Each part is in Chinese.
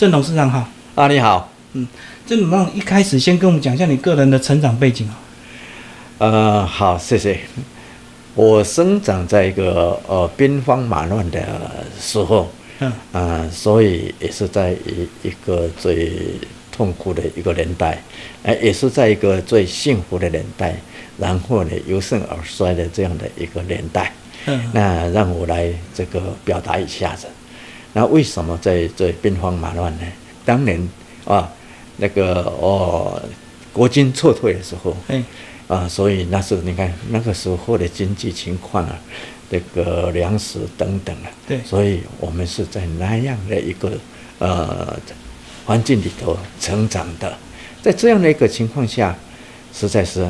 郑董事长好，啊，你好，嗯郑董事长一开始先跟我们讲一下你个人的成长背景啊。呃，好，谢谢。我生长在一个呃兵荒马乱的时候，嗯啊、所以也是在一一个最痛苦的一个年代，哎、也是在一个最幸福的年代，然后呢由盛而衰的这样的一个年代。嗯那让我来这个表达一下子。那为什么在这兵荒马乱呢？当年啊，那个哦，国军撤退的时候，哎啊，所以那时候你看那个时候的经济情况啊，这个粮食等等啊，对。所以我们是在那样的一个呃环境里头成长的，在这样的一个情况下，实在是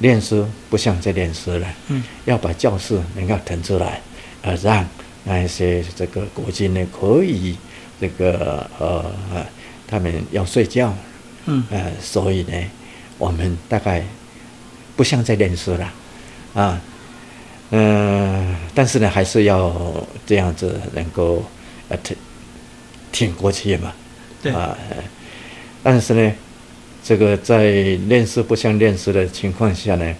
练书不像在练书了，嗯。要把教室能够腾出来，呃，让那一些这个国军呢可以这个呃呃他们要睡觉，嗯。呃，所以呢，我们大概不像在练书了，啊，嗯、但是呢，还是要这样子能够呃挺挺过去嘛，对。啊，呃但是呢，这个在练书不像练书的情况下呢，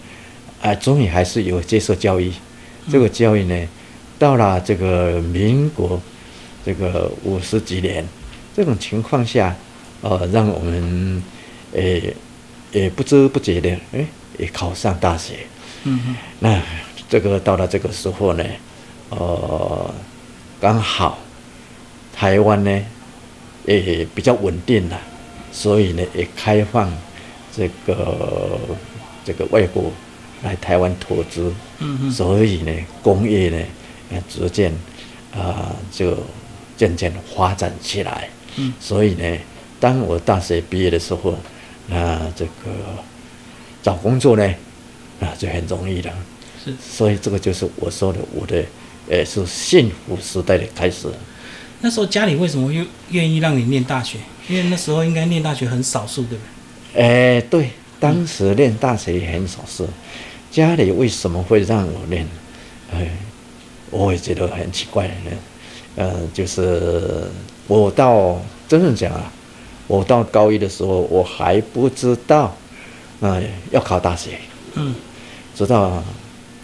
啊，终于还是有接受教育，这个教育呢，到了这个民国这个五十几年这种情况下，呃，让我们诶也不知不觉的诶也考上大学。嗯嗯那这个到了这个时候呢，呃，刚好台湾呢也比较稳定了，所以呢也开放这个这个外国来台湾投资，嗯嗯所以呢工业呢呃逐渐啊、就渐渐发展起来。嗯所以呢，当我大学毕业的时候，那这个找工作呢，啊就很容易了。是所以这个就是我说的我的，呃，是幸福时代的开始。那时候家里为什么又愿意让你念大学？因为那时候应该念大学很少数，对不对？哎，对，当时念大学也很少数，家里为什么会让我念？哎，我也觉得很奇怪呢。呃，就是我到真正讲啊，我到高一的时候，我还不知道，呃，要考大学。嗯直到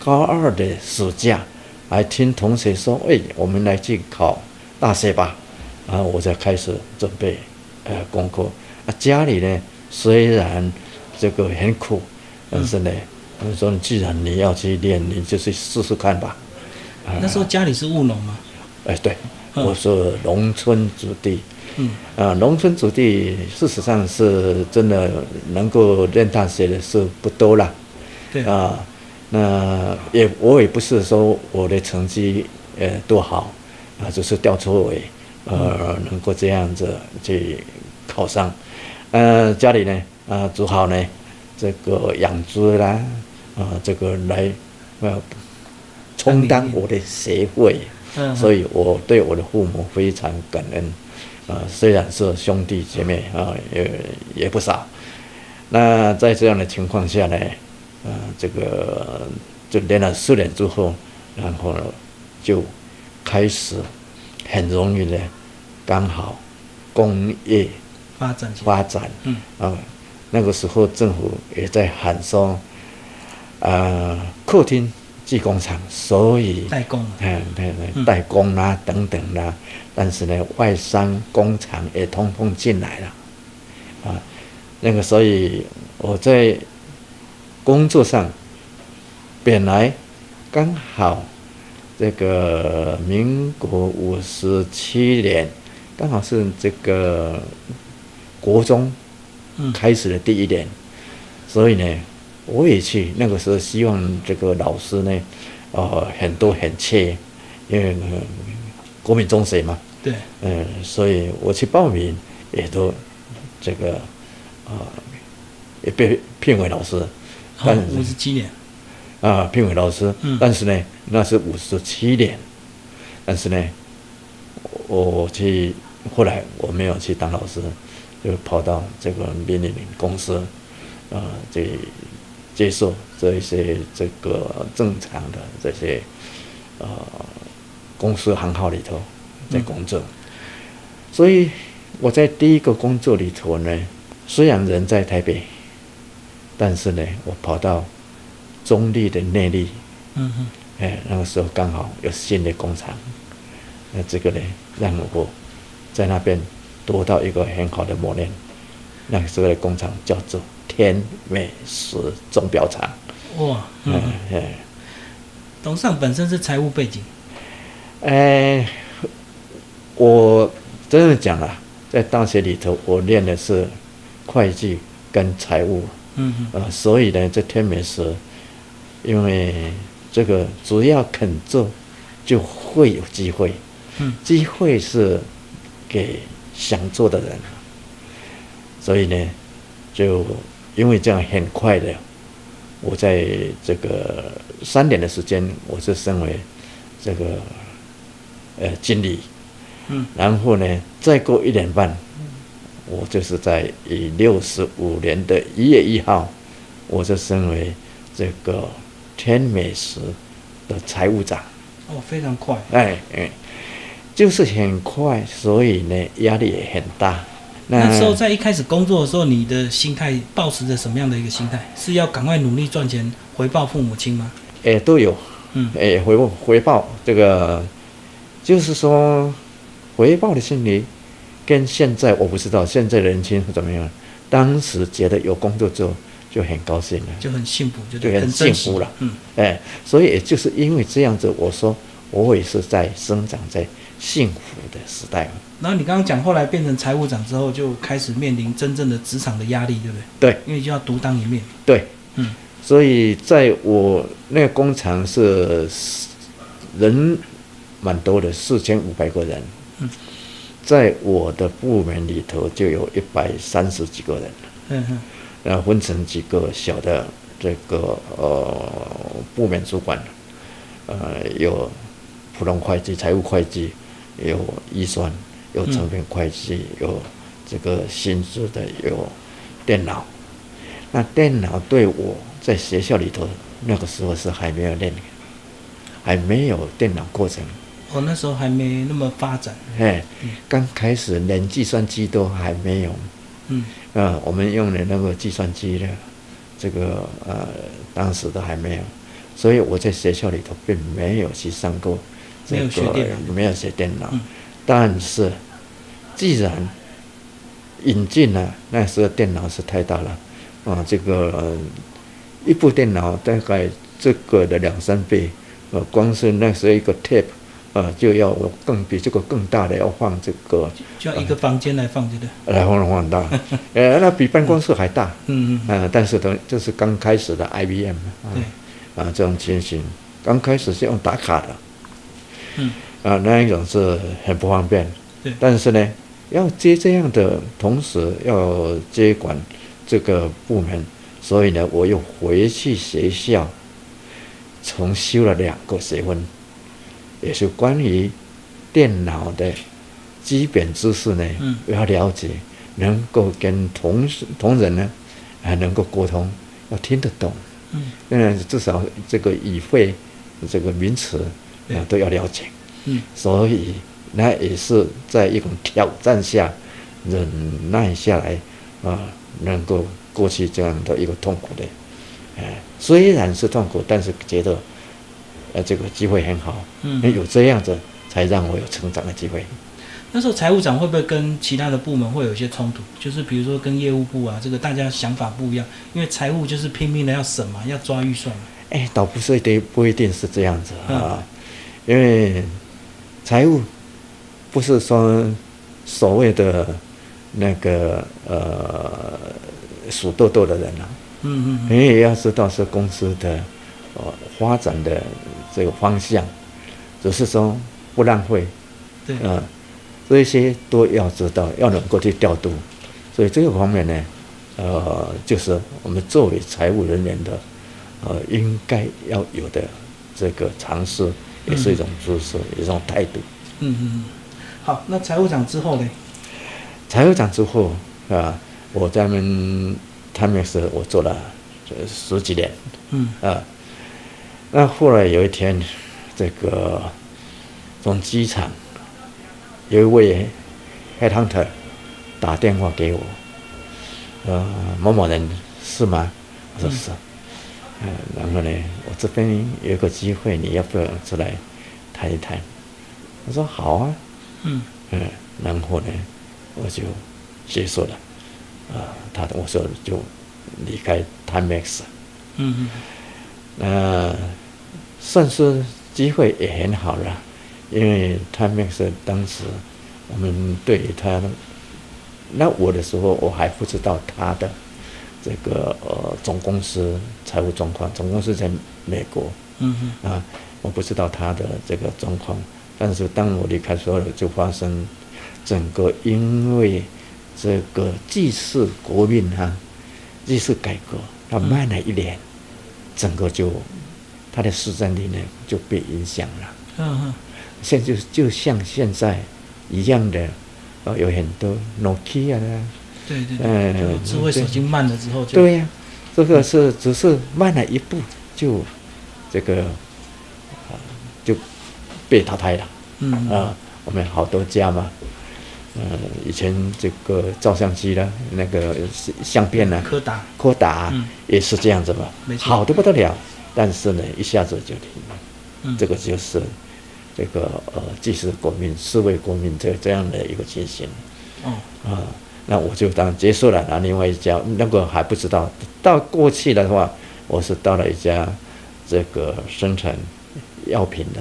高二的暑假，还听同学说：“哎，我们来去考大学吧。”然后我才开始准备呃功课。啊，家里呢虽然这个很苦，但是呢，他们说既然你要去练，你就去试试看吧。啊那时候家里是务农吗。哎，对，嗯我是农村子弟。嗯啊，农村子弟事实上是真的能够念大学的是不多了。对啊，那也我也不是说我的成绩呃多好啊，只是吊车尾，呃，能够这样子去考上，呃，家里呢啊只好呢这个养猪啦啊这个来呃充当我的协会，嗯，所以我对我的父母非常感恩，啊，虽然是兄弟姐妹啊，也也不少。那在这样的情况下呢，呃，这个就练了四年之后，然后呢就开始很容易的，刚好工业发展。发展，嗯啊，那个时候政府也在喊说，啊，客厅技工厂，所以代工嘛。嗯，对对，嗯代工啦、等等啦、但是呢，外商工厂也通通进来了，啊，那个所以我在工作上本来刚好这个民国五十七年，刚好是这个国中嗯开始的第一年，所以呢，我也去。那个时候希望这个老师呢，呃，很多很缺，因为、呃、国民中学嘛，对，嗯、所以我去报名也都这个呃也被聘为老师，但哦，五十七年。啊，聘为老师，嗯。但是呢，那是五十七年，但是呢，我我去后来我没有去当老师，就跑到这个民营公司，啊，这接受这一些这个正常的这些呃公司行号里头在工作，所以我在第一个工作里头呢，虽然人在台北，但是呢，我跑到中立的内力，嗯哼，哎，那个时候刚好有新的工厂，那这个呢，让我在那边得到一个很好的磨练。那个时候的工厂叫做天美食钟表厂，哇，嗯。嗯。董事长本身是财务背景，哎，我真的讲了，在大学里头，我练的是会计跟财务，嗯嗯，呃，所以呢，这天美食，因为这个只要肯做，就会有机会，嗯，机会是给想做的人，所以呢，就因为这样很快的，我在这个三年的时间，我是升为这个呃经理，嗯，然后呢，再过一年半，我就是在以六十五年的一月一号，我就升为这个天美食的财务长。哦，非常快，哎哎，就是很快，所以呢压力也很大。那时候在一开始工作的时候，你的心态保持着什么样的一个心态？是要赶快努力赚钱回报父母亲吗？哎都有，嗯。哎回报回报。这个，就是说回报的心理跟现在我不知道现在的年轻人怎么样，当时觉得有工作做就很高兴了。就很幸福，就对很幸福了。嗯，哎，所以也就是因为这样子，我说我也是在生长在幸福的时代。然后你刚刚讲，后来变成财务长之后，就开始面临真正的职场的压力，对不对？对因为就要独当一面。对，嗯，所以在我那个工厂是人蛮多的，四千五百个人。嗯，在我的部门里头就有一百三十几个人，嗯哼然后分成几个小的这个呃部门主管，呃有普通会计、财务会计，有预算，有成本会计，有这个薪资的，有电脑。那电脑对我在学校里头那个时候是还没有练，还没有电脑课程。我那时候还没那么发展。哎，刚开始连计算机都还没有。嗯呃，我们用的那个计算机的，这个呃，当时都还没有，所以我在学校里头并没有去上过这个，没有学电脑没有学电脑。嗯但是，既然引进了，那时候电脑是太大了，啊，这个、呃一部电脑大概这个的两三倍，呃，光是那时候一个 tape，呃，就要更比这个更大的要放这个。就要一个房间来放，对不对？来放的话很大，呃，那比办公室还大，嗯嗯，呃，但是等这是刚开始的 IBM 啊，对，啊这种情形，刚开始是用打卡的，嗯。啊那一种是很不方便，对。但是呢，要接这样的同时要接管这个部门，所以呢，我又回去学校重修了两个学分，也是关于电脑的基本知识呢，嗯。要了解，能够跟同事同仁呢，还能够沟通，要听得懂，嗯。嗯，至少这个语汇这个名词对啊都要了解，嗯所以那也是在一种挑战下忍耐下来啊，能够过去这样的一个痛苦的，哎，虽然是痛苦，但是觉得呃这个机会很好，嗯。有这样子才让我有成长的机会。那时候财务长会不会跟其他的部门会有一些冲突？就是比如说跟业务部啊，这个大家想法不一样，因为财务就是拼命的要省嘛，要抓预算嘛。哎，倒不是一定不一定是这样子啊，因为财务不是说所谓的那个呃数豆豆的人啊，嗯嗯你也要知道是公司的呃发展的这个方向，只是说不浪费，对。呃，这些都要知道，要能够去调度，所以这个方面呢，呃，就是我们作为财务人员的，呃，应该要有的这个尝试，也是一种知识，也是一种态度。嗯嗯嗯。好，那财务长之后呢？财务长之后啊，我在他们他们是我做了这十几年嗯啊，那后来有一天，这个从机场有一位 headhunter 打电话给我，呃，某某人是吗？我说是，嗯，然后呢，我这边有个机会，你要不要出来谈一谈？我说好啊，嗯。嗯，然后呢，我就结束了，啊，他我说就离开 Timex，嗯嗯。呃，算是机会也很好了，因为 Timex 当时我们对于他，那我的时候我还不知道他的这个呃总公司财务状况，总公司在美国。嗯哼。啊，我不知道他的这个状况，但是当我离开时候，就发生整个因为这个既是国运哈、既是改革，它慢了一年，整个就它的市占率呢就被影响了。嗯哼，现在就就像现在一样的，呃，有很多 Nokia 啊，对对嗯智慧手机慢了之后就对呀、这个是只是慢了一步就这个啊就被淘汰了。嗯。啊，我们好多家嘛，呃，以前这个照相机啦，那个相相片呢，柯达。柯达嗯。也是这样子嘛好的不得了，但是呢，一下子就停了。嗯。这个就是这个呃，既是国民、是为国民这这样的一个情形。哦。啊。那我就当结束了，然后另外一家那个还不知道。到过去的话，我是到了一家这个生产药品的，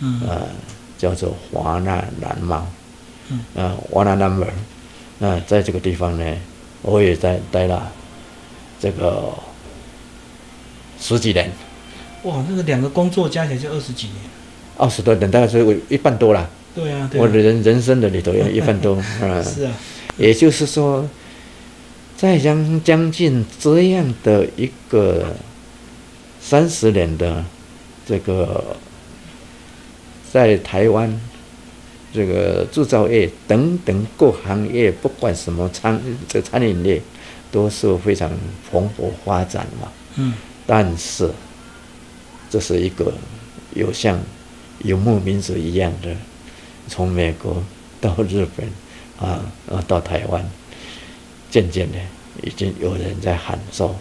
嗯呃，叫做华纳蓝猫，嗯，呃，华纳 number，那在这个地方呢，我也在待了这个十几年，哇，那个两个工作加起来就二十几年。二十多年，大概是我一半多了。对啊，对啊我的人人生的里头有一半多，啊，是啊，也就是说，在将将近这样的一个三十年的这个在台湾这个制造业等等各行业，不管什么餐这餐饮业，都是非常蓬勃发展嘛。嗯但是，这是一个有像游牧民族一样的，从美国到日本啊，然后到台湾，渐渐的已经有人在喊说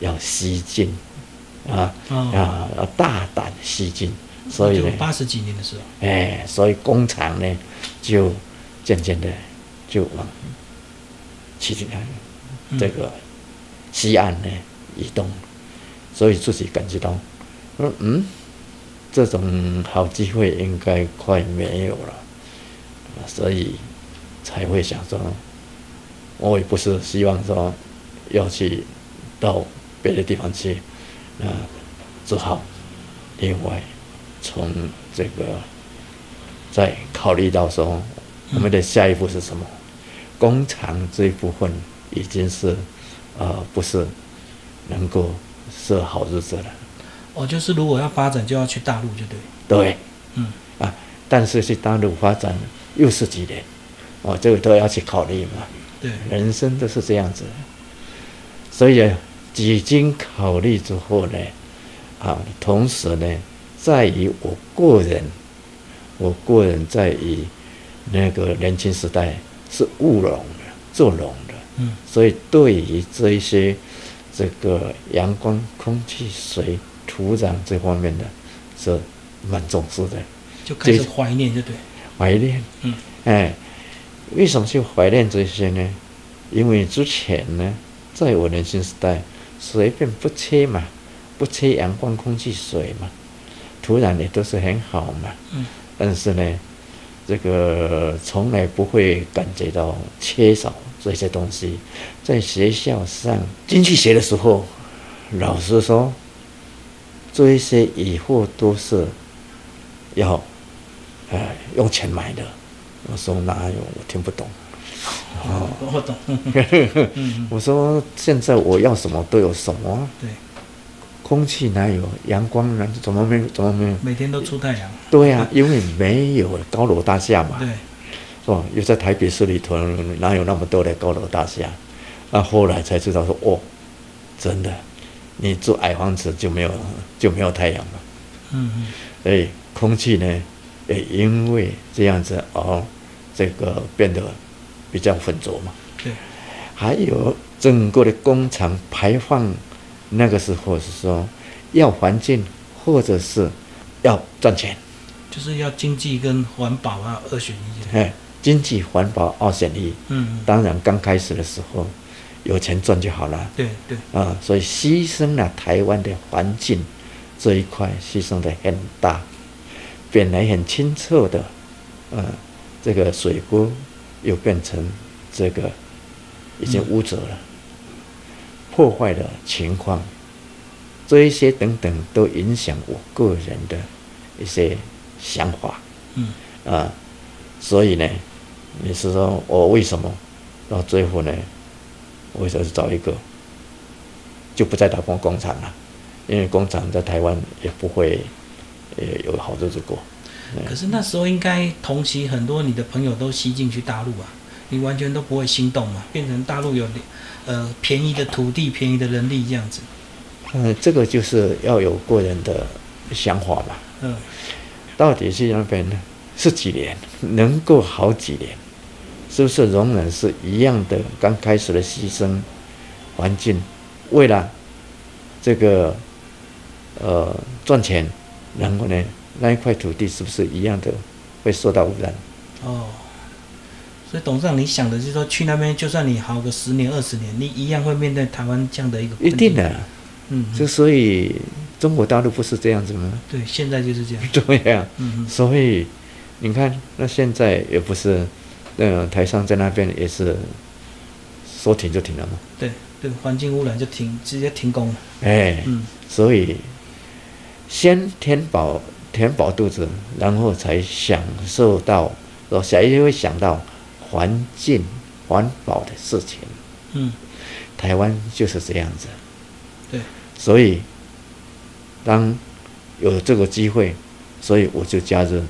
要西进啊哦，啊，要大胆西进，所以呢，八十几年的时候，哎，所以工厂呢就渐渐的就往西进嗯这个西岸呢移动，所以自己感觉到，说嗯，这种好机会应该快没有了，啊所以才会想说，我也不是希望说要去到别的地方去，啊，只好。另外从这个再考虑到说，我们的下一步是什么？工厂这一部分已经是呃不是能够是好日子了，哦，就是如果要发展，就要去大陆，就对。对。嗯。啊，但是去大陆发展又是几年，哦，这个都要去考虑嘛。对，人生都是这样子，所以啊几经考虑之后呢，啊，同时呢，在于我个人，我个人在于那个年轻时代是务农的，做农的，嗯所以对于这一些这个阳光、空气、水、土壤这方面的是蛮重视的。就开始这怀念，就对。怀念，嗯，哎，为什么去怀念这些呢？因为之前呢，在我年轻时代，随便不缺嘛，不缺阳光、空气、水嘛，土壤也都是很好嘛。嗯，但是呢，这个从来不会感觉到缺少这些东西。在学校上经济学的时候，老师说，这一些以后都是要，呃，用钱买的。我说哪有？我听不懂。哦，我懂。我说现在我要什么都有什么啊，对，空气哪有？阳光呢？怎么没有？怎么没有？每天都出太阳。对呀、因为没有高楼大厦嘛。对，是吧？又在台北市里头，哪有那么多的高楼大厦？那后来才知道说，哦，真的，你住矮房子就没有就没有太阳了。嗯嗯，所以空气呢，也因为这样子而这个变得比较浑浊嘛。对，还有整个的工厂排放，那个时候是说要环境或者是要赚钱，就是要经济跟环保啊二选一的。哎，经济环保二选一。嗯，当然刚开始的时候有钱赚就好了对对，啊，所以牺牲了台湾的环境这一块，牺牲的很大。本来很清澈的，呃，这个水沟又变成这个已经污浊了，破坏的情况，这一些等等都影响我个人的一些想法嗯啊，所以呢，你是说我为什么到最后呢？我就是找一个，就不再打工工厂了，因为工厂在台湾也不会呃有好日子过。可是那时候应该同期很多你的朋友都吸进去大陆啊，你完全都不会心动嘛，变成大陆有呃便宜的土地、便宜的人力这样子。嗯，这个就是要有个人的想法吧。嗯，到底是那边呢？是几年？能够好几年？是不是仍然是一样的？刚开始的牺牲环境，为了这个呃赚钱，然后呢，那一块土地是不是一样的会受到污染？哦，所以董事长，你想的就是说，去那边就算你好个十年、二十年，你一样会面对台湾这样的一个一定的，嗯，嗯就所以中国大陆不是这样子吗？对，现在就是这样。对呀、嗯嗯，所以你看，那现在也不是，呃，台商在那边也是说停就停了嘛，对对，环境污染就停，直接停工了。哎，嗯所以先填饱填饱肚子，然后才享受到，我下一定会想到环境环保的事情。嗯，台湾就是这样子，对，所以当有这个机会，所以我就加入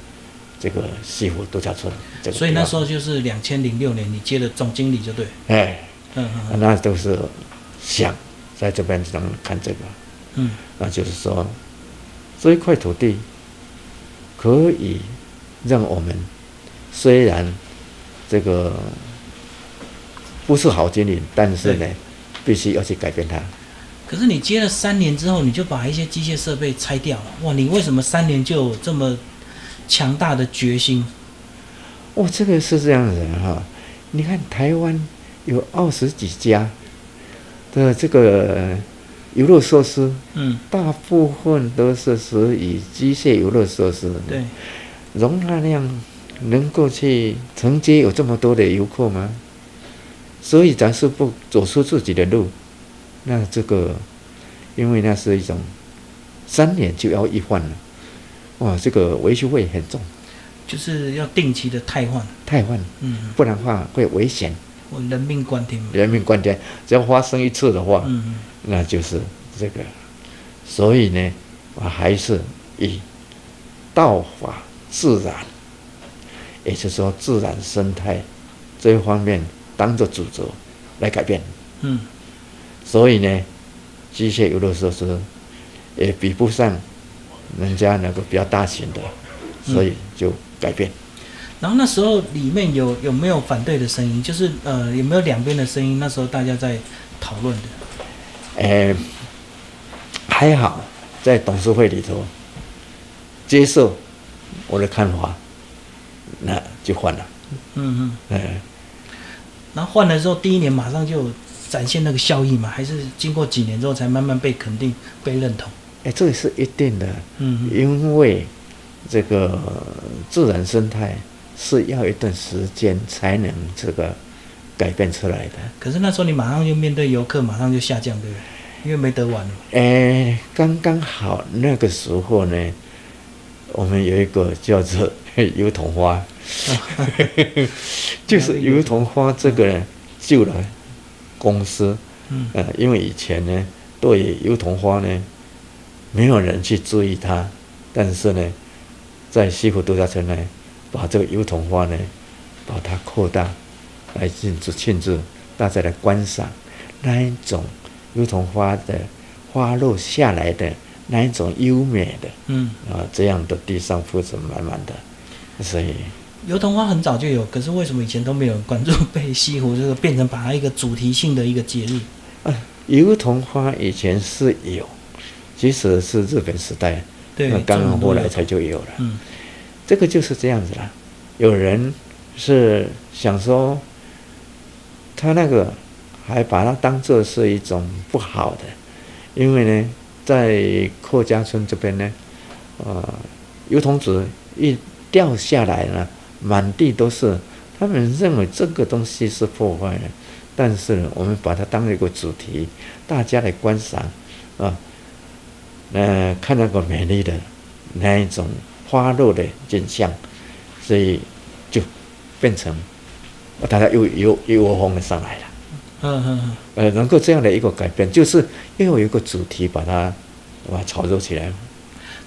这个西湖度假村这个。所以那时候就是两千零六年，你接了总经理就对。哎，嗯嗯那都是想在这边能看这个，嗯那就是说这一块土地可以让我们虽然这个不是好经营，但是呢，必须要去改变它。可是你接了三年之后，你就把一些机械设备拆掉了。哇，你为什么三年就有这么强大的决心？哦，这个是这样的人哈，你看台湾有二十几家的这个游乐设施，嗯，大部分都是属于机械游乐设施，对，容纳量能够去承接有这么多的游客吗？所以咱是不走出自己的路，那这个，因为那是一种三年就要一换了，哇，这个维修费很重，就是要定期的汰换。汰换，嗯，不然的话会危险，我人命关天嘛。人命关天。只要发生一次的话，嗯那就是这个。所以呢，我还是以道法自然，也就是说自然生态这一方面当做主轴来改变。嗯所以呢，机械游乐设施也比不上人家那个比较大型的，所以就改变。然后那时候里面有有没有反对的声音？就是呃有没有两边的声音？那时候大家在讨论的。哎，还好在董事会里头接受我的看法，那就换了。嗯嗯。哎，然后换了之后，第一年马上就展现那个效益嘛？还是经过几年之后才慢慢被肯定、被认同？哎，这个是一定的，嗯嗯因为这个自然生态是要一段时间才能这个改变出来的。可是那时候你马上就面对游客，马上就下降，对不对？因为没得玩了。哎，刚刚好那个时候呢，我们有一个叫做油桐花，就是油桐花这个呢救了公司。嗯呃，因为以前呢，对油桐花呢，没有人去注意它，但是呢，在西湖度假村呢，把这个油桐花呢，把它扩大，来庆祝庆祝大家来观赏那一种油桐花的花落下来的那一种优美的嗯，啊，这样的地上铺着满满的，所以油桐花很早就有，可是为什么以前都没有人关注被西湖这个变成把它一个主题性的一个节日？油桐花以前是有，即使是日本时代，对，那刚刚后来才就有了。嗯，这个就是这样子啦。有人是想说，他那个还把它当做是一种不好的，因为呢，在客家村这边呢，呃，油桐子一掉下来了，满地都是，他们认为这个东西是破坏的。但是呢，我们把它当一个主题，大家来观赏，啊，呃，看那个美丽的那一种花落的景象，所以就变成大家又又又窝蜂的上来了。嗯嗯嗯。呃，能够这样的一个改变，就是又有一个主题把它把它炒作起来。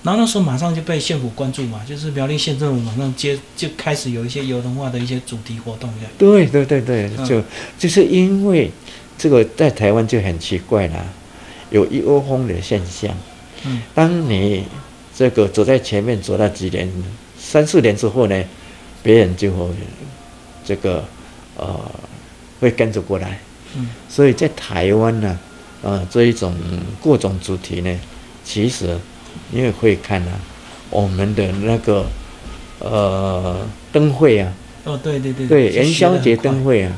然后那时候马上就被县府关注嘛，就是苗栗县政府马上接就开始有一些油桐化的一些主题活动。对对对对，就就是因为这个在台湾就很奇怪啦，有一窝蜂的现象。嗯。当你这个走在前面走了几年、三四年之后呢，别人就会这个呃会跟着过来。嗯。所以在台湾呢，呃这一种各种主题呢，其实。因为会看啊，我们的那个呃灯会啊，哦对对对，对元宵节灯会啊，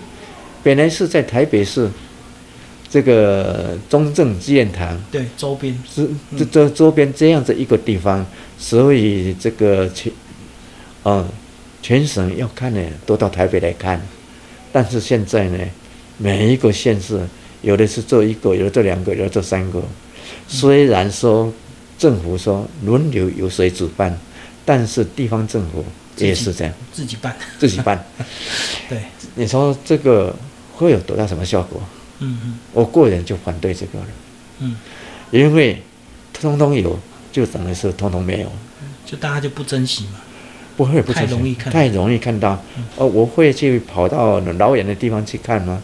本来是在台北市这个中正纪念堂，对周边。是这这周边这样子一个地方，所以这个全嗯全省要看呢都到台北来看，但是现在呢，每一个县市有的是做一个，有的做两个，有的做三个，虽然说。政府说轮流由谁主办，但是地方政府也是这样，自己办，自己办。对，你说这个会有多大什么效果？嗯嗯，我个人就反对这个了。嗯，因为通通有，就等于是通通没有，就大家就不珍惜嘛。不会，不太容易看，太容易看到。哦，我会去跑到老远的地方去看吗？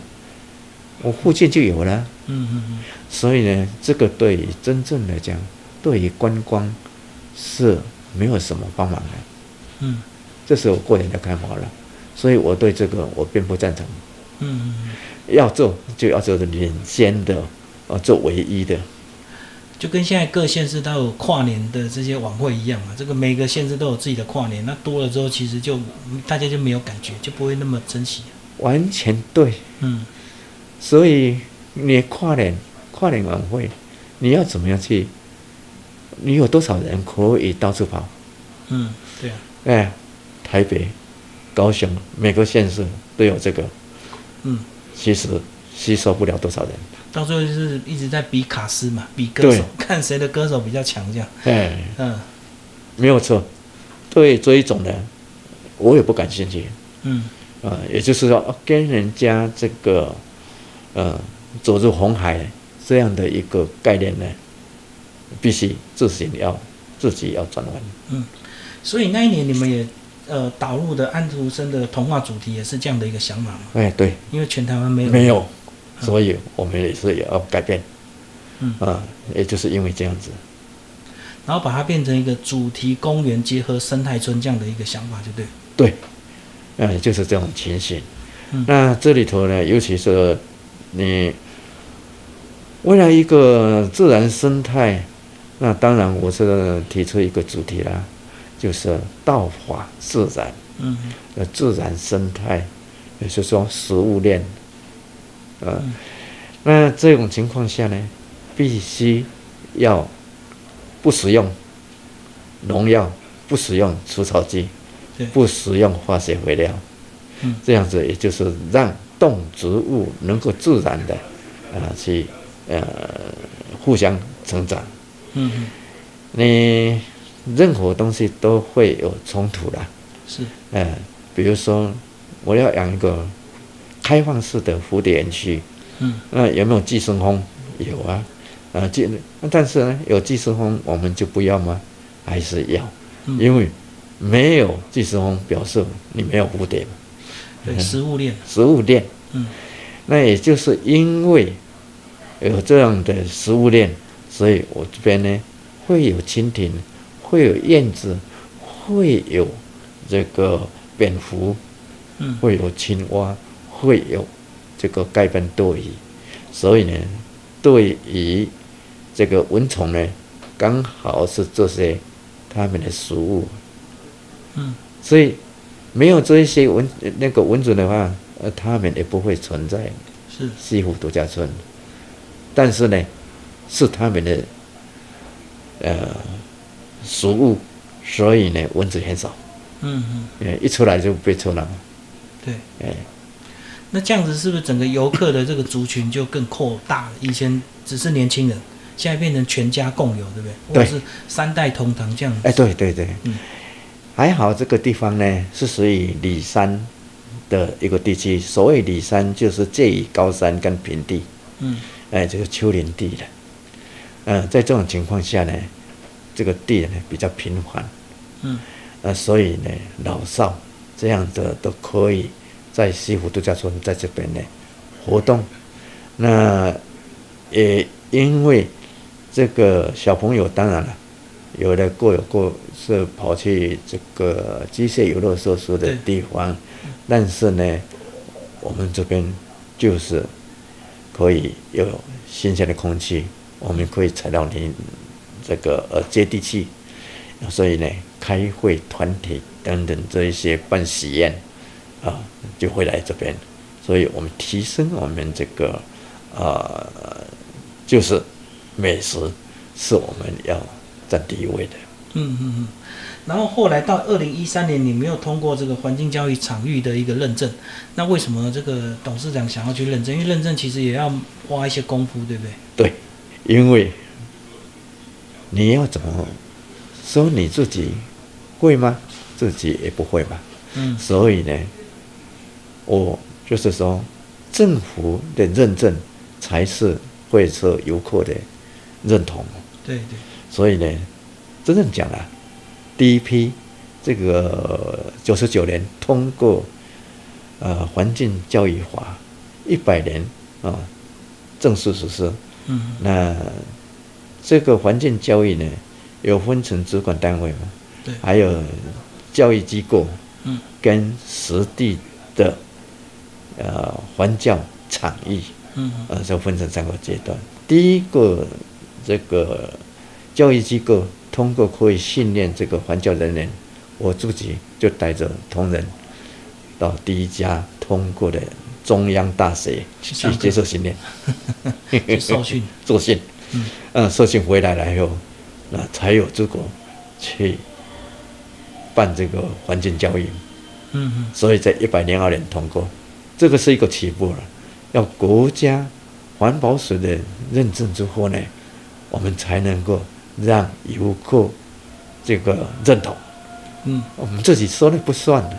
我附近就有了。嗯嗯嗯。所以呢，这个对于真正来讲。对于观光是没有什么帮忙的，嗯，这是我个人的看法了，所以我对这个我并不赞成，嗯，要做就要做领先的，啊，做唯一的，就跟现在各县市都有跨年的这些晚会一样嘛，这个每个县市都有自己的跨年，那多了之后其实就大家就没有感觉，就不会那么珍惜，完全对，嗯，所以你跨年跨年晚会，你要怎么样去？你有多少人可以到处跑？嗯，对啊。哎，台北、高雄每个县市都有这个。嗯。其实吸收不了多少人。到最后就是一直在比卡斯嘛，比歌手，看谁的歌手比较强，这样。哎。嗯。没有错。对这一种呢，我也不感兴趣。嗯。啊，也就是说，跟人家这个，呃，走入红海这样的一个概念呢。必须自行要自己要转弯。嗯，所以那一年你们也呃导入的安徒生的童话主题也是这样的一个想法吗？哎，对，因为全台湾没有没有，所以我们也是也要改变。嗯啊，也就是因为这样子，然后把它变成一个主题公园结合生态村这样的一个想法，就对。对，嗯，就是这种情形。那这里头呢，尤其是你为了一个自然生态。那当然，我是提出一个主题啦，就是道法自然，嗯，呃，自然生态，也就是说食物链，呃，那这种情况下呢，必须要不使用农药，不使用除草剂，不使用化学肥料，嗯，这样子也就是让动植物能够自然的啊去呃互相成长。嗯，你任何东西都会有冲突的，是，呃，比如说我要养一个开放式的蝴蝶园区，嗯，那有没有寄生蜂？有啊，呃，寄，但是呢，有寄生蜂我们就不要吗？还是要？因为没有寄生蜂，表示你没有蝴蝶嘛。对，食物链。食物链。嗯，那也就是因为有这样的食物链。所以我这边呢，会有蜻蜓，会有燕子，会有这个蝙蝠，嗯会有青蛙，会有这个盖斑多鱼，所以呢，对于这个蚊虫呢，刚好是这些它们的食物。嗯所以没有这一些蚊那个蚊子的话，呃，它们也不会存在是西湖度假村。但是呢，是它们的呃食物，所以呢，蚊子很少，嗯嗯呃，一出来就被抽了，对。哎，那这样子是不是整个游客的这个族群就更扩大了？以前只是年轻人，现在变成全家共有，对不对？或对者是三代同堂这样子。哎，对对对，嗯还好这个地方呢是属于里山的一个地区。所谓里山，就是介于高山跟平地，嗯哎，就是丘陵地的。呃，在这种情况下呢，这个地呢比较平缓，嗯。那，所以呢老少这样的都可以在西湖度假村在这边呢活动。那也因为这个小朋友，当然了，有的过有过是跑去这个机械游乐设施的地方，但是呢，我们这边就是可以有新鲜的空气，我们可以踩到你这个呃接地气，所以呢，开会团体等等这一些办喜宴啊，就会来这边，所以我们提升我们这个呃，就是美食是我们要占第一位的。嗯嗯嗯。然后后来到二零一三年，你没有通过这个环境教育场域的一个认证，那为什么这个董事长想要去认证？因为认证其实也要花一些功夫，对不对？对，因为你要怎么说你自己会吗？自己也不会嘛。嗯所以呢，我就是说，政府的认证才是会受游客的认同。对对，所以呢，真正讲啊，第一批这个九十九年通过呃环境教育法，一百年啊正式实施。嗯那这个环境教育呢，有分成主管单位嘛，对。还有教育机构，嗯。跟实地的呃环教场域，嗯。呃，就分成三个阶段。第一个，这个教育机构通过可以训练这个环教人员，我自己就带着同仁到第一家通过的中央大学去接受训练，去受训。受训，嗯嗯，受训回来了以后，那才有资格去办这个环境交易。嗯嗯所以在一百零二年通过，这个是一个起步了。要国家环保署的认证之后呢，我们才能够让游客这个认同。嗯，我们自己说了不算的，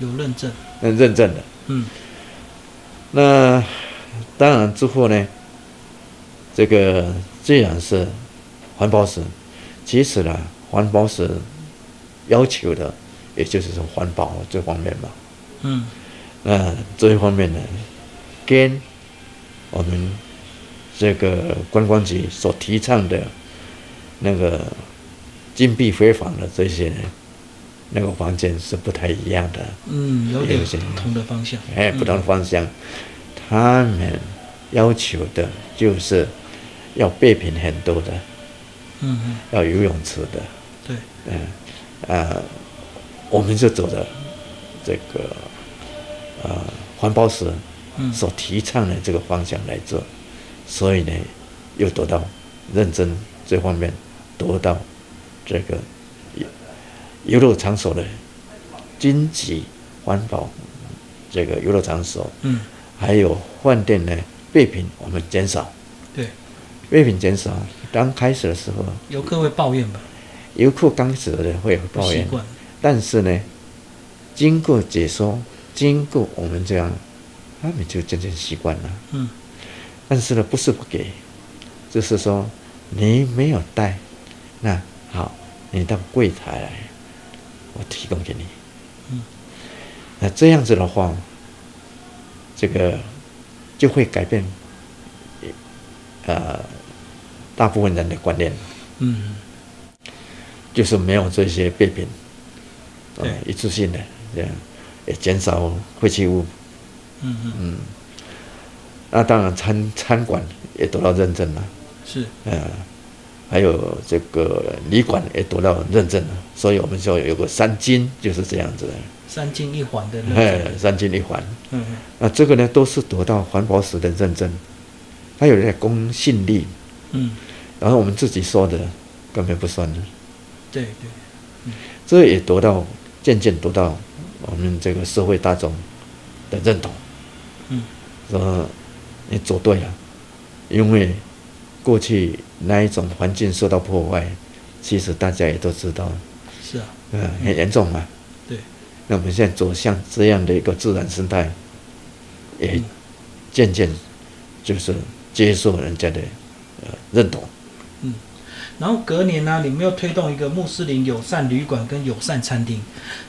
有认证。嗯认证的。嗯那当然之后呢，这个既然是环保署，其实呢，环保署要求的，也就是说环保这方面嘛。嗯那这一方面呢，跟我们这个观光局所提倡的那个禁闭非法的这些呢，那个房间是不太一样的。嗯，有点有些不同的方向。哎，不同的方向，他们要求的就是要备品很多的，嗯嗯，要游泳池的，对，嗯，啊，我们就走的这个呃环保署嗯所提倡的这个方向来做，所以呢，又得到认真这方面得到这个游游乐场所的经济环保这个游乐场所，嗯。还有饭店呢备品我们减少，对，备品减少，刚开始的时候，游客会抱怨吧？游客刚开始的人会有抱怨。但是呢，经过解说，经过我们这样，他们就渐渐习惯了。嗯但是呢，不是不给，就是说你没有带，那好，你到柜台来，我提供给你。嗯，那这样子的话，这个就会改变，呃，大部分人的观念，嗯。就是没有这些备品，呃对，一次性的这样，也减少废弃物。嗯嗯，那当然餐餐馆也得到认证了，是，呃，还有这个旅馆也得到认证了，所以我们就有个三金，就是这样子。的，三金一环的认三金一环。嗯嗯，那这个呢，都是得到环保署的认证，它有点公信力，嗯，然后我们自己说的根本不算的，对对，这也得到渐渐得到我们这个社会大众的认同，嗯，说你做对了，因为过去那一种环境受到破坏，其实大家也都知道，是啊，嗯，很严重嘛。对，那我们现在走向这样的一个自然生态，也嗯。渐渐就是接受人家的呃认同。然后隔年呢、你们又推动一个穆斯林友善旅馆跟友善餐厅。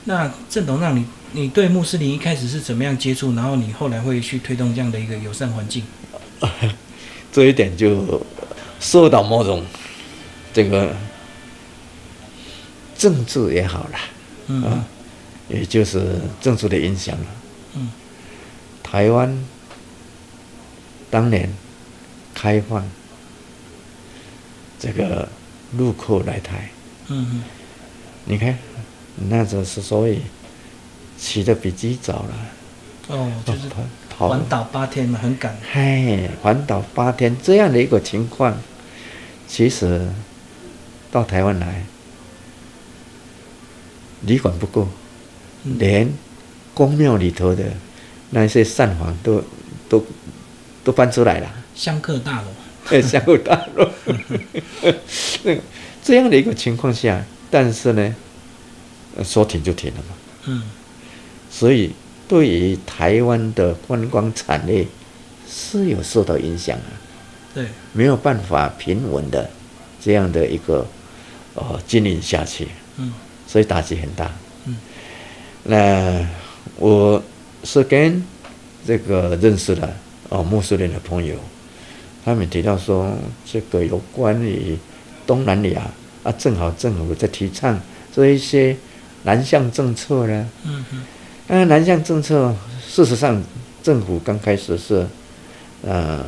那郑董让你你对穆斯林一开始是怎么样接触，然后你后来会去推动这样的一个友善环境？这一点就受到某种这个政治也好了，嗯啊，也就是政治的影响了。嗯台湾当年开放这个陆客来台，嗯你看那时候是所以起的比鸡早了，嗯，哦，就是跑环岛八天嘛，很赶。嗨，环岛八天这样的一个情况，其实到台湾来，旅馆不够，嗯。连宫庙里头的那些膳房都都都搬出来了，香客大楼。哎，香口大楼。那个这样的一个情况下，但是呢，呃说停就停了嘛。嗯所以对于台湾的观光产业是有受到影响啊，对，没有办法平稳的这样的一个呃经营下去，嗯所以打击很大。嗯，那我是跟这个认识的哦穆斯林的朋友，他们提到说这个有关于东南亚啊，正好政府在提倡这一些南向政策呢。嗯嗯那南向政策，事实上政府刚开始是，呃，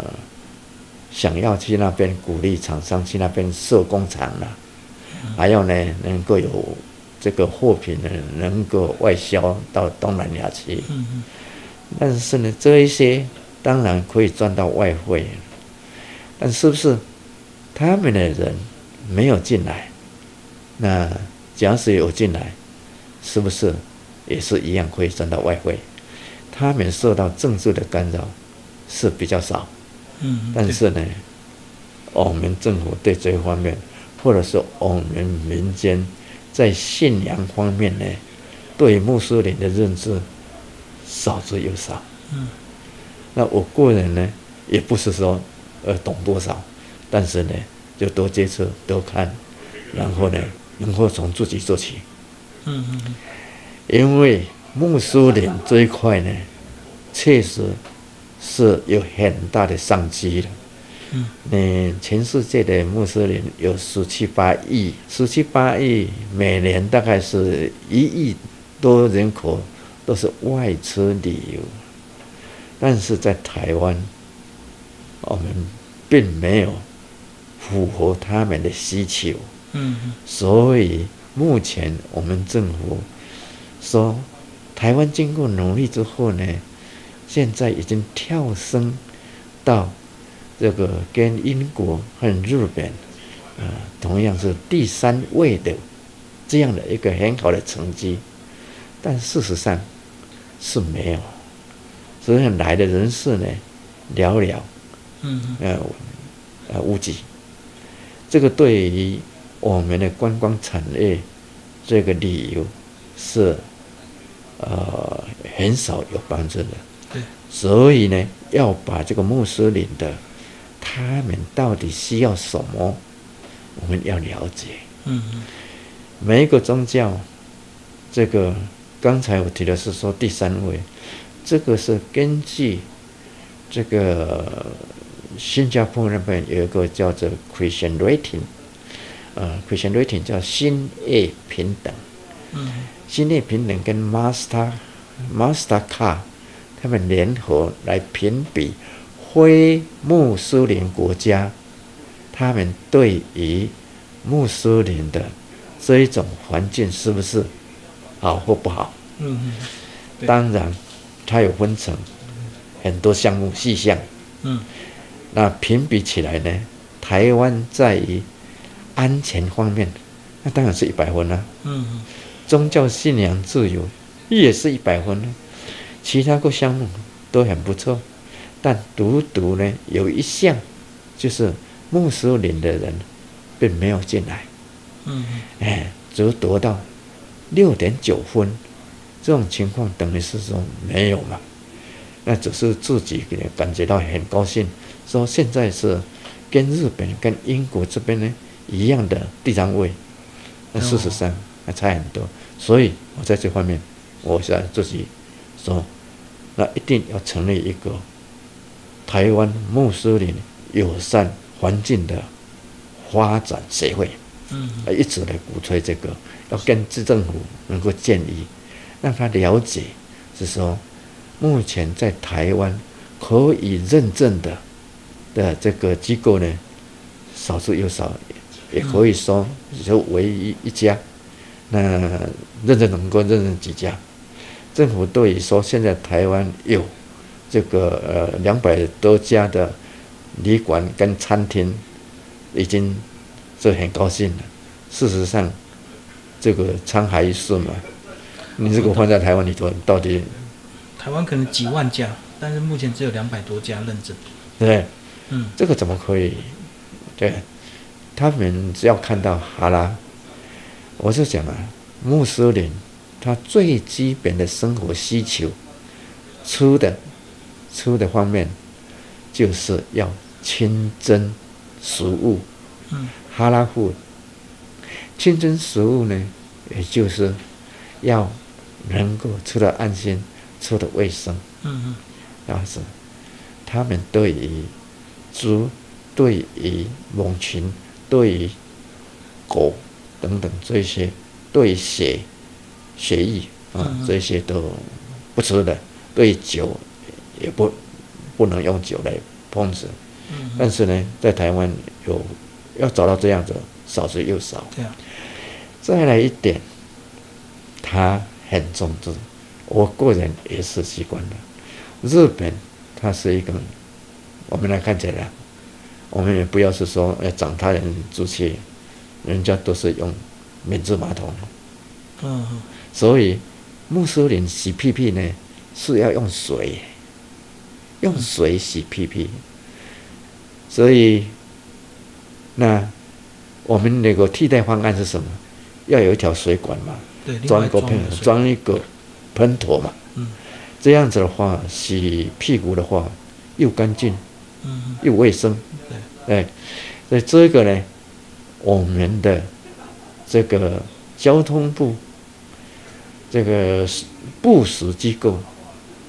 想要去那边鼓励厂商去那边设工厂了，还有呢能够有这个货品呢能够外销到东南亚去。嗯嗯但是呢，这一些当然可以赚到外汇，但是不是他们的人没有进来？那假使有进来，是不是也是一样可以赚到外汇？他们受到政治的干扰是比较少，嗯，但是呢，我们政府对这一方面，或者是我们民间在信仰方面呢，对穆斯林的认知少之又少。嗯，那我个人呢，也不是说呃懂多少，但是呢，就多接触、多看，然后呢，能够从自己做起。嗯嗯因为穆斯林这一块呢，确实是有很大的商机的。嗯，你全世界的穆斯林有十七八亿，十七八亿，每年大概是一亿多人口都是外出旅游，但是在台湾，我们并没有符合他们的需求。嗯所以目前我们政府说，台湾经过努力之后呢，现在已经跳升到这个跟英国和日本，呃，同样是第三位的这样的一个很好的成绩，但事实上是没有，所以来的人士呢寥寥，嗯呃呃无几。这个对于我们的观光产业这个旅游是呃很少有帮助的。对，所以呢，要把这个穆斯林的他们到底需要什么，我们要了解。嗯嗯每一个宗教，这个刚才我提的是说第三位，这个是根据这个新加坡那边有一个叫做 Christian rating，呃，Christian rating 叫新业平等，嗯新业平等跟 Master Mastercard 他们联合来评比非穆斯林国家，他们对于穆斯林的这一种环境是不是好或不好？嗯当然，它有分成很多项目细项。嗯那评比起来呢，台湾在于安全方面，那当然是一百分了、嗯。嗯宗教信仰自由也是一百分了、其他各项目都很不错，但独独呢有一项就是穆斯林的人并没有进来，嗯。嗯哎，只得到六点九分，这种情况等于是说没有嘛，那只是自己感觉到很高兴，说现在是跟日本跟英国这边呢一样的第三位，那事实上还差很多，所以我在这方面，我想自己说，那一定要成立一个台湾穆斯林友善环境的发展协会。嗯呃，一直来鼓吹这个，要跟市政府能够建议，让他了解，是说目前在台湾可以认证的的这个机构呢，少之又少，也可以说就唯一一家。那认证能够认证几家？政府对于说现在台湾有这个呃两百多家的旅馆跟餐厅，已经是很高兴了。事实上，这个沧海一粟嘛，你如果放在台湾里头，到底台湾可能几万家，但是目前只有两百多家认证。对？嗯这个怎么可以？对，他们只要看到哈拉，我是讲啊，穆斯林他最基本的生活需求，吃的吃的方面，就是要清真食物，嗯哈拉户。清真食物呢，也就是要能够吃得安心，吃得卫生。嗯但是他们对于猪、对于猛禽、对于狗等等这些，对血、血液啊嗯这些都不吃的，对酒也不不能用酒来烹制。嗯但是呢，在台湾有要找到这样子少之又少。对啊，再来一点，他很重视，我个人也是习惯了。日本，它是一个，我们来看起来，我们也不要是说要长他人志气，人家都是用免治马桶，嗯。嗯所以穆斯林洗屁屁呢是要用水，用水洗屁屁，所以那我们那个替代方案是什么？要有一条水管嘛，装一个喷装一个喷头嘛，嗯。这样子的话，洗屁股的话又干净嗯又卫生，哎，所以这个呢，我们的这个交通部这个部署机构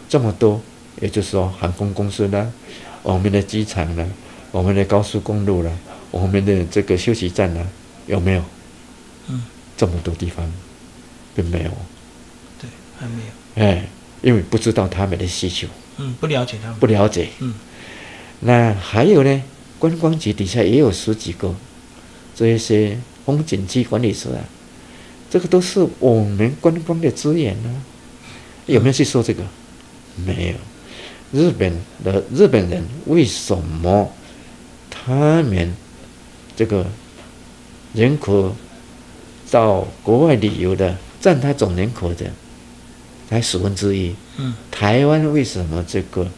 这么多，也就是说航空公司呢，我们的机场呢，我们的高速公路呢，我们的这个休息站呢，有没有？嗯。这么多地方？并没有，对，还没有，哎，因为不知道他们的需求，嗯，不了解他们，不了解。嗯那还有呢，观光局底下也有十几个这一些风景区管理处啊，这个都是我们观光的资源呢、有没有去说这个？没有。日本的日本人为什么他们这个人口到国外旅游的占他总人口的才十分之一？嗯台湾为什么这个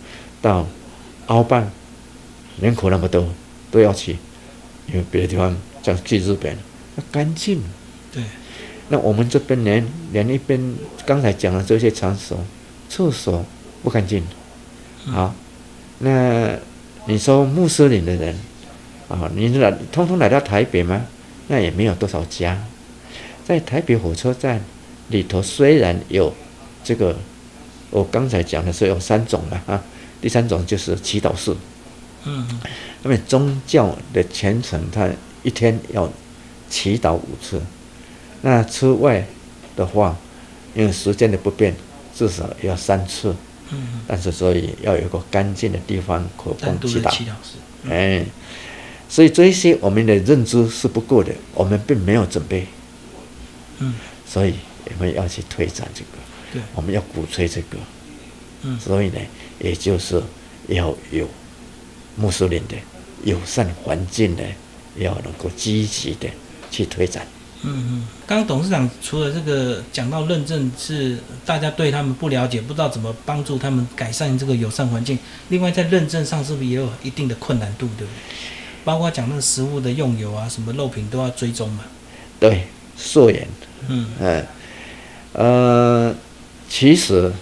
到澳办人口那么多都要去？因为别的地方像去日本，那干净。对，那我们这边连连一边刚才讲的这些场所，厕所不干净。好，那你说穆斯林的人啊，你来通通来到台北吗？那也没有多少家。在台北火车站里头，虽然有这个，我刚才讲的是有三种了啊，第三种就是祈祷室。嗯嗯那么宗教的虔诚，他一天要祈祷五次。那之外的话，因为时间的不便，至少要三次。嗯，但是所以要有一个干净的地方可供祈祷。哎，所以这一些我们的认知是不够的，我们并没有准备，嗯，所以我们要去推展这个，对，我们要鼓吹这个。嗯所以呢，也就是要有穆斯林的友善环境呢，要能够积极的去推展。嗯嗯，刚刚董事长除了这个讲到认证是大家对他们不了解，不知道怎么帮助他们改善这个友善环境，另外在认证上是不是也有一定的困难度，对不对？包括讲那个食物的用油啊，什么肉品都要追踪嘛。对，溯源，嗯嗯，呃，其实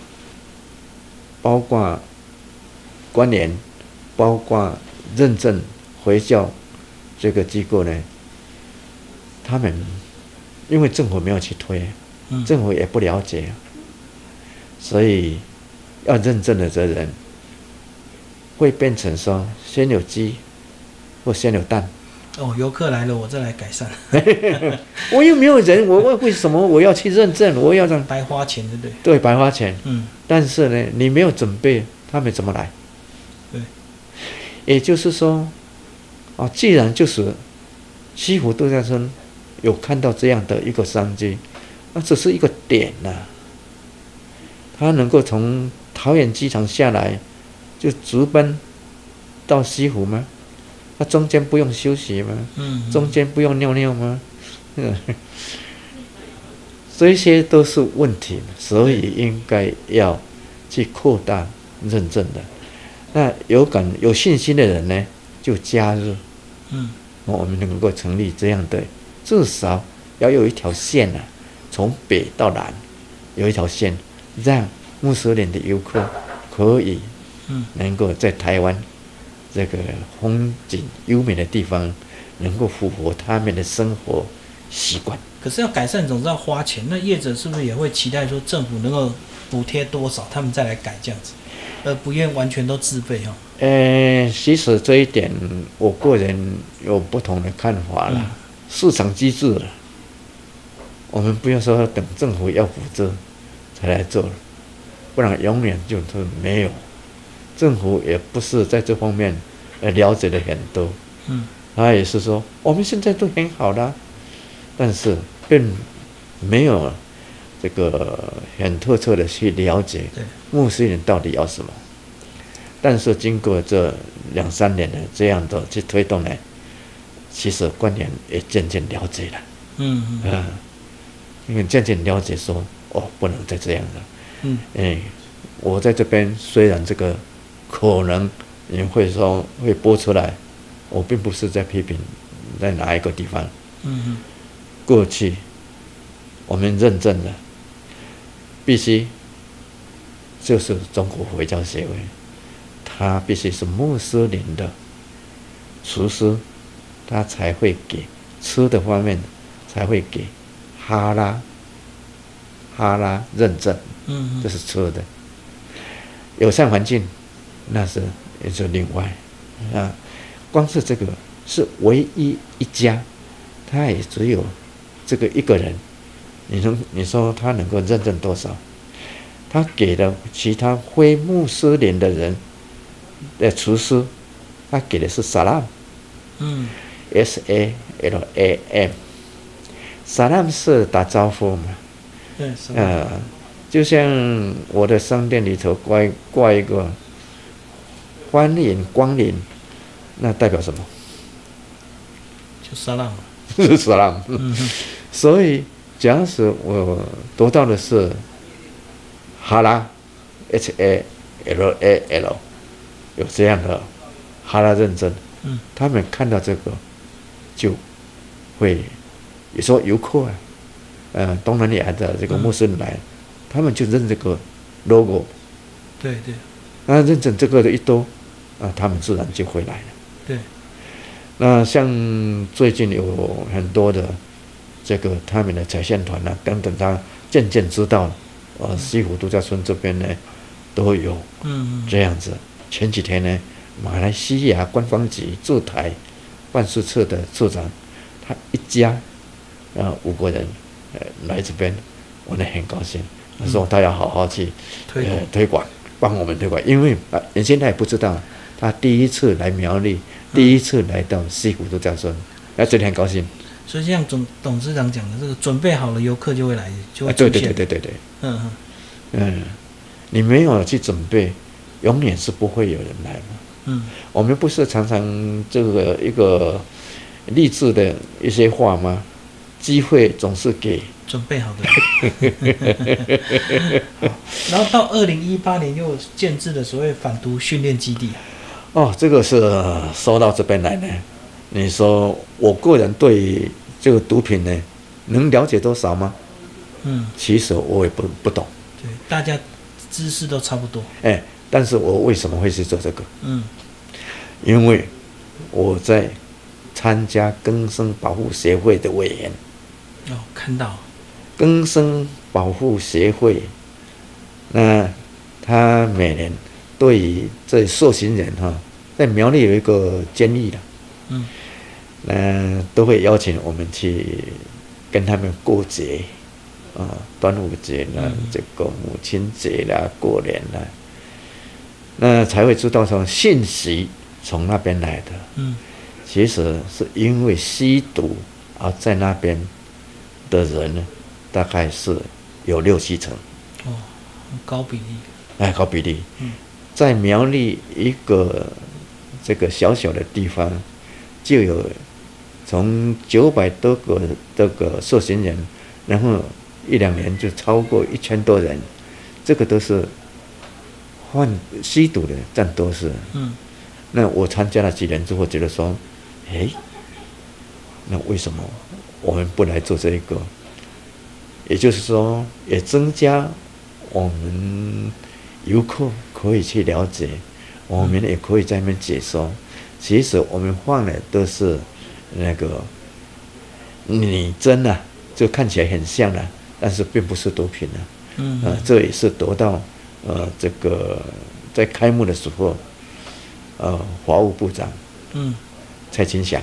包括关联，包括认证回教这个机构呢，他们因为政府没有去推，嗯政府也不了解，所以要认证的这人会变成说先有鸡或先有蛋，哦，游客来了，我再来改善，我又没有人，我为为什么我要去认证？我要让白花钱，对不对？对白花钱。嗯但是呢，你没有准备，他们怎么来？对，也就是说，啊，既然就是西湖度假村有看到这样的一个商机，那只是一个点呐、他能够从桃园机场下来，就直奔到西湖吗？他中间不用休息吗？嗯，中间不用尿尿吗？嗯，这些都是问题，所以应该要去扩大认证的。那有感有信心的人呢，就加入，嗯。我们能够成立这样的，至少要有一条线啊，从北到南有一条线，让穆斯林的游客可以嗯。能够在台湾这个风景优美的地方，能够符合他们的生活习惯。可是要改善总是要花钱，那业者是不是也会期待说政府能够补贴多少，他们再来改这样子，而不愿完全都自费哦？呃，其实这一点我个人有不同的看法了。嗯市场机制了，我们不要说等政府要补助才来做，不然永远就是没有。政府也不是在这方面呃了解的很多，嗯他也是说我们现在都很好啦，但是并没有这个很透彻的去了解穆斯林到底要什么。但是经过这两三年的这样的去推动呢，其实观点也渐渐了解了，嗯嗯啊，因为渐渐了解说，哦，不能再这样了。嗯哎，我在这边虽然这个可能你会说会播出来，我并不是在批评在哪一个地方。嗯过去我们认证的，必须就是中国佛教协会，他必须是穆斯林的厨师，他才会给吃的方面才会给哈拉哈拉认证。嗯这是吃的。友善环境，那是也就另外啊。光是这个是唯一一家，他也只有这个一个人。你说你说他能够认证多少？他给了其他非穆斯林的人的厨师，他给的是 salam 嗯 s a l a m salam 是打招呼嘛？对，是吧？呃，就像我的商店里头挂一挂一个“欢迎光临”，那代表什么？就沙浪嘛。是什么？嗯哼所以，假使我得到的是哈拉 （H A L A L） 有这样的哈拉认证，嗯。他们看到这个就会，有时候游客啊，呃，东南亚的这个陌生人来，他们就认这个 logo，对对。那认证这个的一多，啊，他们自然就会来了。对，那像最近有很多的这个他们的采线团啊等等，他渐渐知道了，呃，西湖度假村这边呢都有这样子。前几天呢，马来西亚官方局驻台办事处的处长，他一家呃五个人呃来这边，我呢很高兴，他说他要好好去推广呃推广，帮我们推广，因为啊，原先他也不知道，他第一次来苗栗，第一次来到西湖度假村，那这里很高兴。所以像总董事长讲的，这个准备好了，游客就会来，就啊，会出现。对对对对对对，嗯嗯嗯，你没有去准备，永远是不会有人来的。嗯我们不是常常这个一个励志的一些话吗？机会总是给准备好的。好 然后到二零一八年又建制了所谓反毒训练基地啊。哦，这个是说到这边来呢。你说我个人对这个毒品呢，能了解多少吗？嗯，其实我也不不懂，对，大家知识都差不多。哎，但是我为什么会去做这个？嗯因为我在参加更生保护协会的委员，哦，看到。更生保护协会，那他每年对于这受刑人哈，在苗栗有一个监狱的，嗯那都会邀请我们去跟他们过节，啊，端午节啦，嗯这个母亲节啦，过年啦，那才会知道说信息从那边来的。嗯其实是因为吸毒而在那边的人呢，大概是有六七成，哦，很高比例。哎，高比例嗯，在苗栗一个这个小小的地方，就有从九百多个这个受刑人，然后一两年就超过一千多人，这个都是犯吸毒的占多数。嗯那我参加了几年之后，觉得说，哎，那为什么我们不来做这一个？也就是说，也增加我们游客可以去了解，我们也可以在那边解说。其实我们放的都是那个拟真啊，就看起来很像的、但是并不是毒品啊。嗯呃，这也是得到呃这个在开幕的时候，呃，法务部长嗯，蔡清祥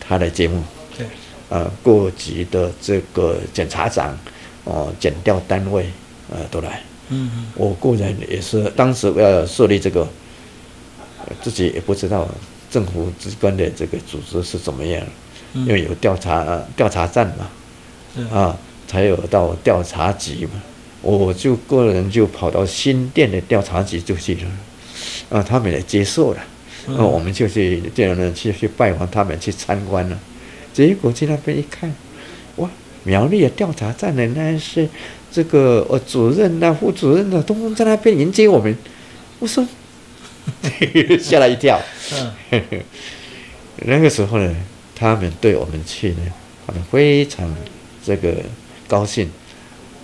他的节目，对，呃，各级的这个检察长，哦、检调单位，呃，都来。嗯嗯我个人也是当时要设立这个，呃自己也不知道政府机关的这个组织是怎么样，因为嗯，有调查、呃调查站嘛，啊，才有到调查局嘛。我就个人就跑到新店的调查局就去了，啊，他们也接受了，嗯。那、我们就去这样呢去去拜访他们去参观了，结果去那边一看，哇，苗栗的调查站的，那是这个呃主任呐、副主任呐、通通在那边迎接我们，我说 吓了一跳。嗯。那个时候呢，他们对我们去呢，他们非常这个高兴，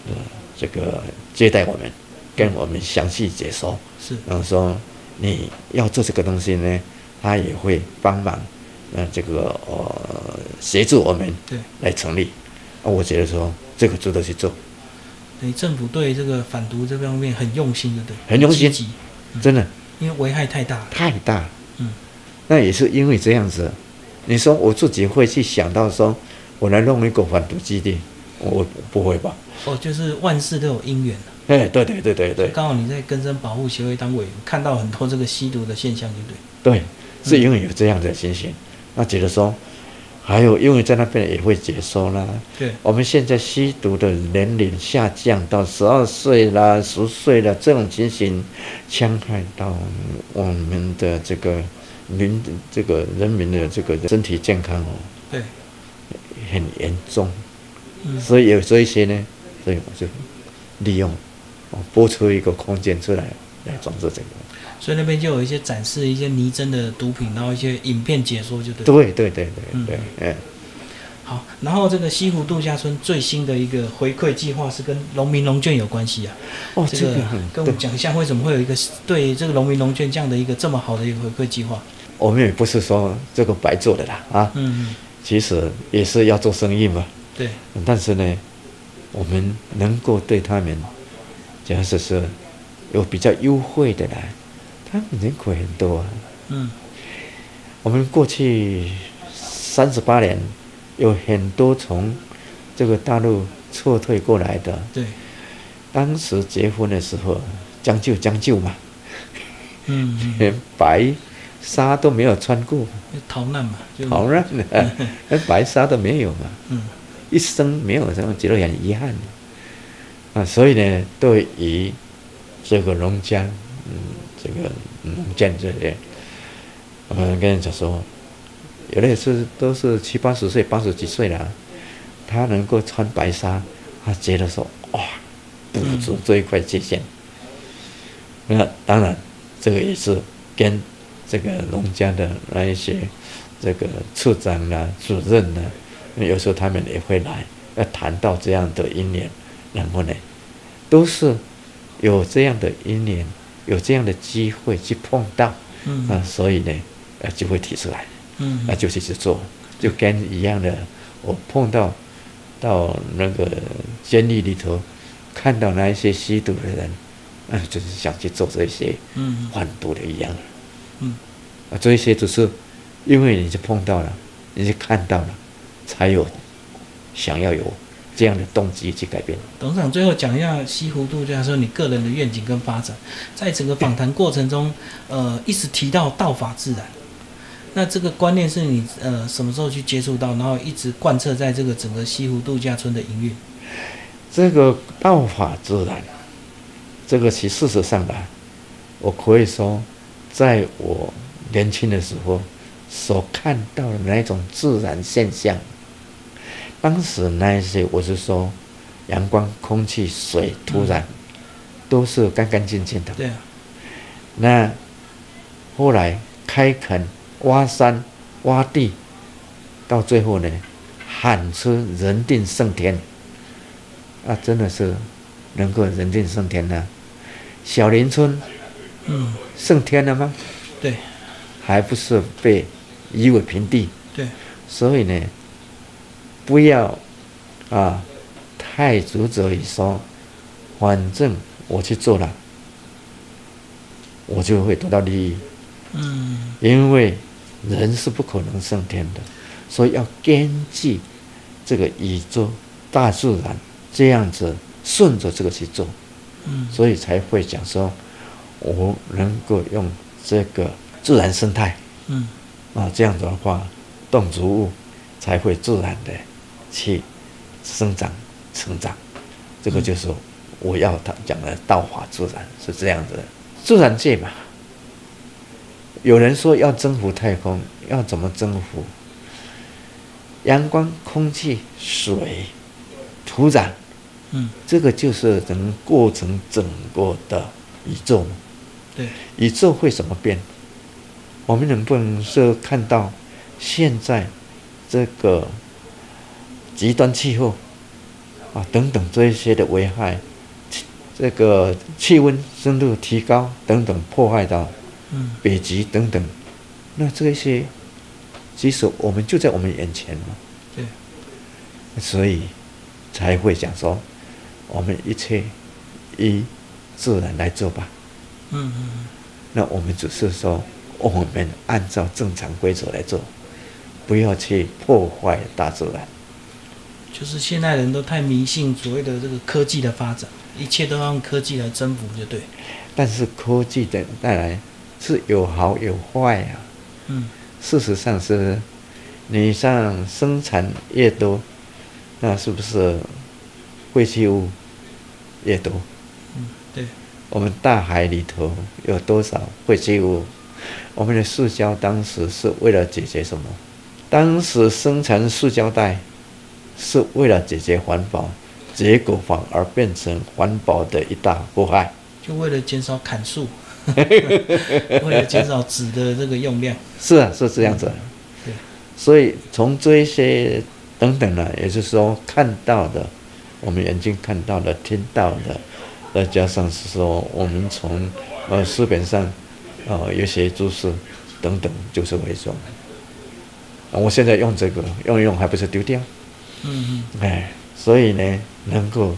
呃，这个接待我们，跟我们详细解说，是，然后说你要做这个东西呢，他也会帮忙，呃，这个呃协助我们对，来成立。啊，我觉得说这个值得去做，等于政府对这个反毒这方面很用心，对不对？很用心真的因为危害太大了。太大了。嗯那也是因为这样子，你说我自己会去想到说，我来弄一个反毒基地，我不会吧？哦，就是万事都有因缘啊哎，对对对对对刚好你在根生保护协会当委员，看到很多这个吸毒的现象，对不对？对，是因为有这样的情形，那觉得说，还有因为在那边也会接收啦。对，我们现在吸毒的年龄下降到十二岁啦、十岁啦，这种情形，伤害到我们的这个民这个人民的这个身体健康哦，对，很严重。嗯所以有这一些呢，所以我就利用我拨出一个空间出来来装置这个。所以那边就有一些展示一些泥真的毒品，然后一些影片解说，就对。对对对对嗯对，嗯。好，然后这个西湖度假村最新的一个回馈计划是跟农民农券有关系啊。哦，这个跟我们讲一下，为什么会有一个对这个农民农券这样的一个这么好的一个回馈计划？我们也不是说这个白做的啦啊，嗯嗯，其实也是要做生意嘛。对，但是呢，我们能够对他们，假如是有比较优惠的来，他们人口很多啊。嗯。我们过去三十八年，有很多从这个大陆撤退过来的，对，当时结婚的时候将就将就嘛，嗯，嗯。连 白纱都没有穿过，逃难嘛，逃难的，连白纱都没有嘛，嗯。一生没有这种觉得很遗憾。啊，所以呢，对于这个龙江，嗯，这个农建这些，我们跟人讲说，有的也是都是七八十岁、八十几岁了，他能够穿白纱，他觉得说哇，不足这一块界限。那当然，这个也是跟这个农家的那一些这个处长啊、主任呢、有时候他们也会来，要谈到这样的因缘，然后呢，都是有这样的因缘，有这样的机会去碰到，嗯。啊，所以呢，呃，就会提出来，嗯。那就去去做，就跟一样的，我碰到到那个监狱里头，看到那一些吸毒的人，嗯，就是想去做这些嗯。贩毒的一样，嗯。啊，这一些只是因为你是碰到了，你是看到了，才有想要有这样的动机去改变。董事长最后讲一下西湖度假说你个人的愿景跟发展，在整个访谈过程中，呃，一直提到道法自然。那这个观念是你呃什么时候去接触到，然后一直贯彻在这个整个西湖度假村的营运？这个道法自然，这个其事实上呢，我可以说，在我年轻的时候所看到的那一种自然现象，当时那一些我是说，阳光、空气、水、土壤，都是干干净净的。对。啊，那后来开垦、挖山、挖地，到最后呢，喊出人定胜天，啊，真的是能够人定胜天呢、小林村嗯，胜天了吗？对。还不是被夷为平地？对，所以呢，不要啊太执着于说，反正我去做了，我就会得到利益。嗯。因为人是不可能胜天的，所以要根据这个宇宙、大自然这样子顺着这个去做，嗯。所以才会讲说，我能够用这个自然生态嗯。啊，这样子的话，动植物才会自然的去生长、成长。这个就是我要他讲的道法自然是这样子的，自然界嘛。有人说要征服太空，要怎么征服？阳光、空气、水、土壤，嗯，这个就是能构成整个的宇宙嘛。对，宇宙会怎么变？我们能不能说看到现在这个极端气候啊等等这一些的危害，这个气温深度提高等等破坏到嗯北极等等，那这些其实我们就在我们眼前嘛，对，所以才会讲说，我们一切依自然来做吧。嗯嗯那我们只是说，我们按照正常规则来做，不要去破坏大自然。就是现代人都太迷信所谓的这个科技的发展，一切都要用科技来征服，就对。但是科技的带来是有好有坏啊。嗯事实上是，你像生产越多，那是不是废弃物越多？嗯，对，我们大海里头有多少废弃物？我们的塑胶当时是为了解决什么？当时生产塑胶袋是为了解决环保，结果反而变成环保的一大祸害。就为了减少砍树，为了减少纸的这个用量。是啊，是这样子。对，所以从这一些等等呢，也就是说看到的，我们眼睛看到的、听到的，再加上是说我们从呃书本上呃有些注释等等，就是为说，啊，我现在用这个用一用，还不是丢掉？嗯嗯。哎，所以呢，能够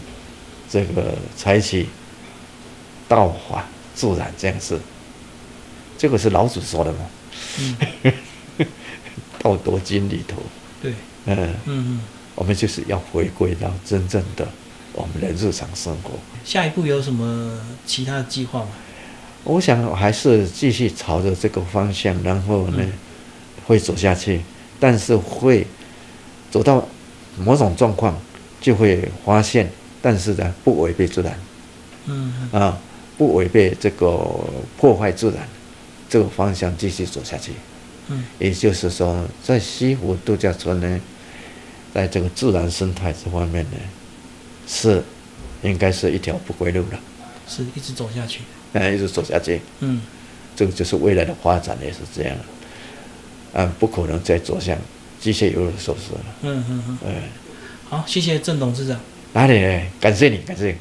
这个采取道法自然这样子，这个是老子说的嘛，嗯《道德经》里头，对，嗯，嗯嗯。我们就是要回归到真正的我们的日常生活。下一步有什么其他的计划吗？我想还是继续朝着这个方向，然后呢，会走下去，但是会走到某种状况，就会发现，但是呢，不违背自然，嗯啊，不违背这个破坏自然这个方向继续走下去。嗯，也就是说，在西湖度假村呢，在这个自然生态这方面呢，是应该是一条不归路了，是一直走下去。哎，一直走下去。嗯这个就是未来的发展也是这样，啊，不可能再走向机械游乐设施了。嗯嗯嗯，哎，好，谢谢郑董事长。哪里呢？感谢你，感谢你。